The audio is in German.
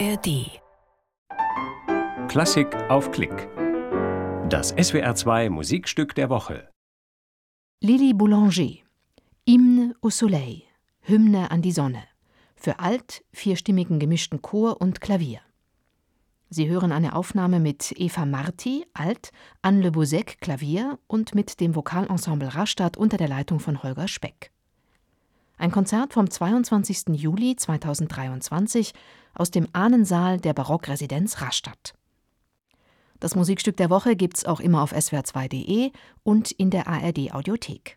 ARD. Klassik auf Klick. Das SWR2 Musikstück der Woche. Lili Boulanger. Hymne au Soleil. Hymne an die Sonne. Für Alt, vierstimmigen gemischten Chor und Klavier. Sie hören eine Aufnahme mit Eva Marti, Alt, Anne Le Bouzek, Klavier und mit dem Vokalensemble Rastatt unter der Leitung von Holger Speck. Ein Konzert vom 22. Juli 2023 aus dem Ahnensaal der Barockresidenz Rastatt. Das Musikstück der Woche gibt's auch immer auf swr2.de und in der ARD Audiothek.